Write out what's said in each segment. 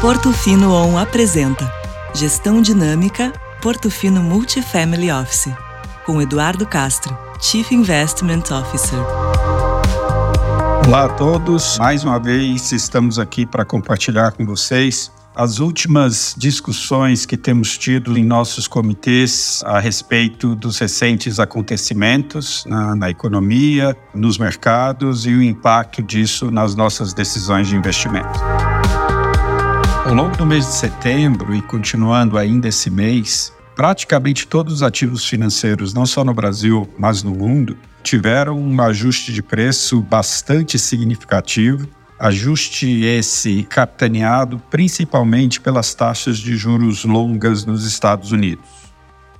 Portofino On apresenta Gestão Dinâmica Portofino Multifamily Office, com Eduardo Castro, Chief Investment Officer. Olá a todos, mais uma vez estamos aqui para compartilhar com vocês as últimas discussões que temos tido em nossos comitês a respeito dos recentes acontecimentos na, na, economia, nos mercados e o impacto disso nas nossas decisões de investimento. Ao longo do mês de setembro e continuando ainda esse mês, praticamente todos os ativos financeiros, não só no Brasil, mas no mundo, tiveram um ajuste de preço bastante significativo. Ajuste esse capitaneado principalmente pelas taxas de juros longas nos Estados Unidos.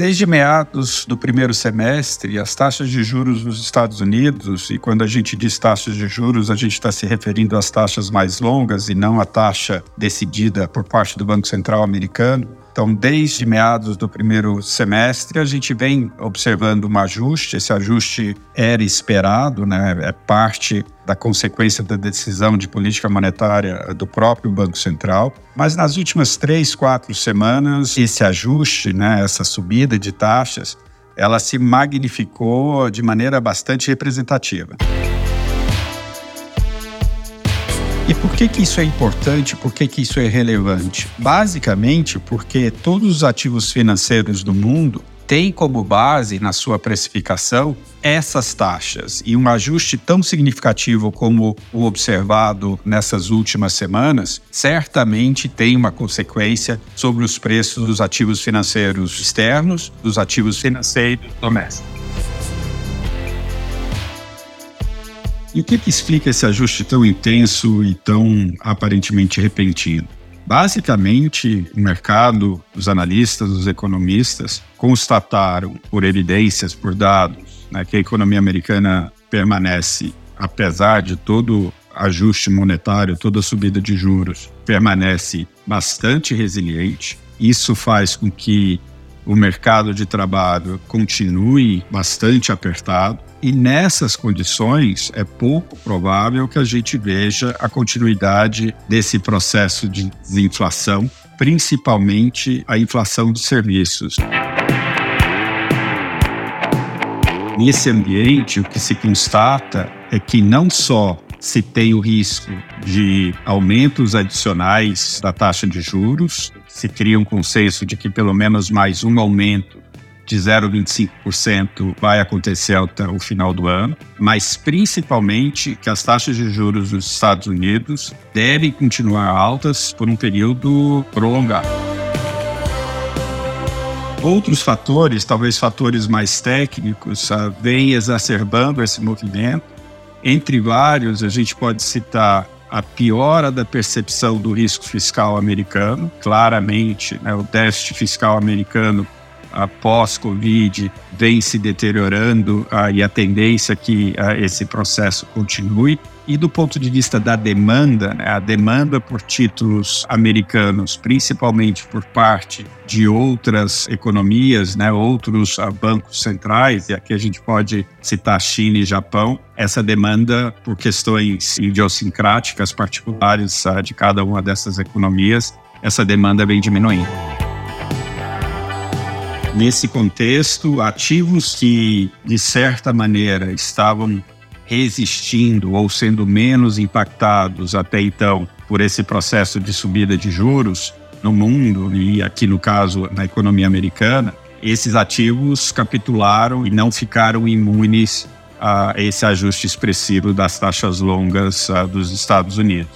Desde meados do primeiro semestre, as taxas de juros nos Estados Unidos, e quando a gente diz taxas de juros, a gente está se referindo às taxas mais longas e não à taxa decidida por parte do Banco Central americano, então, desde meados do primeiro semestre, a gente vem observando um ajuste. Esse ajuste era esperado, né? é parte da consequência da decisão de política monetária do próprio Banco Central. Mas nas últimas três, quatro semanas, esse ajuste, né? essa subida de taxas, ela se magnificou de maneira bastante representativa. E por que, que isso é importante? Por que, que isso é relevante? Basicamente porque todos os ativos financeiros do mundo têm como base na sua precificação essas taxas. E um ajuste tão significativo como o observado nessas últimas semanas certamente tem uma consequência sobre os preços dos ativos financeiros externos, dos ativos financeiros domésticos. E o que, que explica esse ajuste tão intenso e tão aparentemente repentino? Basicamente, o mercado, os analistas, os economistas constataram, por evidências, por dados, né, que a economia americana permanece, apesar de todo ajuste monetário, toda subida de juros, permanece bastante resiliente. Isso faz com que o mercado de trabalho continue bastante apertado. E nessas condições, é pouco provável que a gente veja a continuidade desse processo de desinflação, principalmente a inflação de serviços. Nesse ambiente, o que se constata é que não só se tem o risco de aumentos adicionais da taxa de juros, se cria um consenso de que pelo menos mais um aumento de 0,25% vai acontecer até o final do ano, mas principalmente que as taxas de juros dos Estados Unidos devem continuar altas por um período prolongado. Outros fatores, talvez fatores mais técnicos, uh, vêm exacerbando esse movimento. Entre vários, a gente pode citar a piora da percepção do risco fiscal americano. Claramente, né, o déficit fiscal americano após Covid vem se deteriorando uh, e a tendência é que uh, esse processo continue. E do ponto de vista da demanda, né, a demanda por títulos americanos, principalmente por parte de outras economias, né, outros uh, bancos centrais, e aqui a gente pode citar China e Japão, essa demanda por questões idiosincráticas particulares de cada uma dessas economias, essa demanda vem diminuindo. Nesse contexto, ativos que, de certa maneira, estavam resistindo ou sendo menos impactados até então por esse processo de subida de juros no mundo e aqui no caso na economia americana, esses ativos capitularam e não ficaram imunes a esse ajuste expressivo das taxas longas dos Estados Unidos.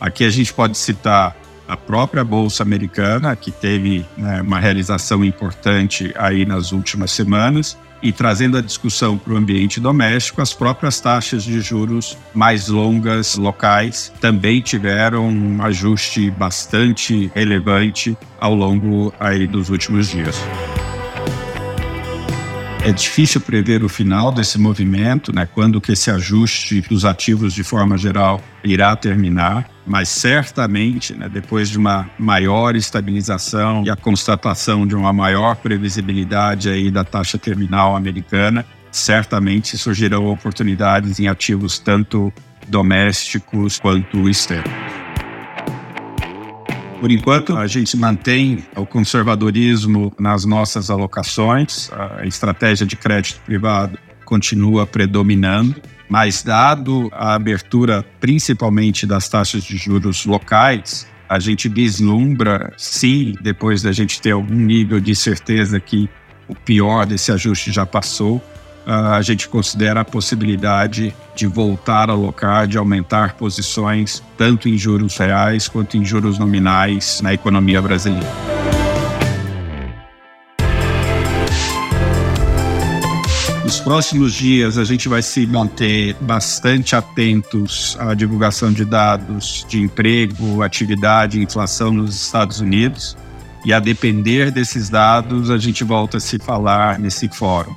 Aqui a gente pode citar a própria Bolsa Americana, que teve né, uma realização importante aí nas últimas semanas, e trazendo a discussão para o ambiente doméstico, as próprias taxas de juros mais longas locais também tiveram um ajuste bastante relevante ao longo aí dos últimos dias. É difícil prever o final desse movimento, né, quando que esse ajuste dos ativos de forma geral irá terminar, mas certamente, né, depois de uma maior estabilização e a constatação de uma maior previsibilidade aí da taxa terminal americana, certamente surgirão oportunidades em ativos tanto domésticos quanto externos. Por enquanto, a gente mantém o conservadorismo nas nossas alocações, a estratégia de crédito privado continua predominando, mas dado a abertura principalmente das taxas de juros locais, a gente vislumbra, sim, depois da gente ter algum nível de certeza que o pior desse ajuste já passou, a gente considera a possibilidade de voltar a alocar, de aumentar posições, tanto em juros reais quanto em juros nominais na economia brasileira. Nos próximos dias, a gente vai se manter bastante atentos à divulgação de dados de emprego, atividade inflação nos Estados Unidos. E a depender desses dados, a gente volta a se falar nesse fórum.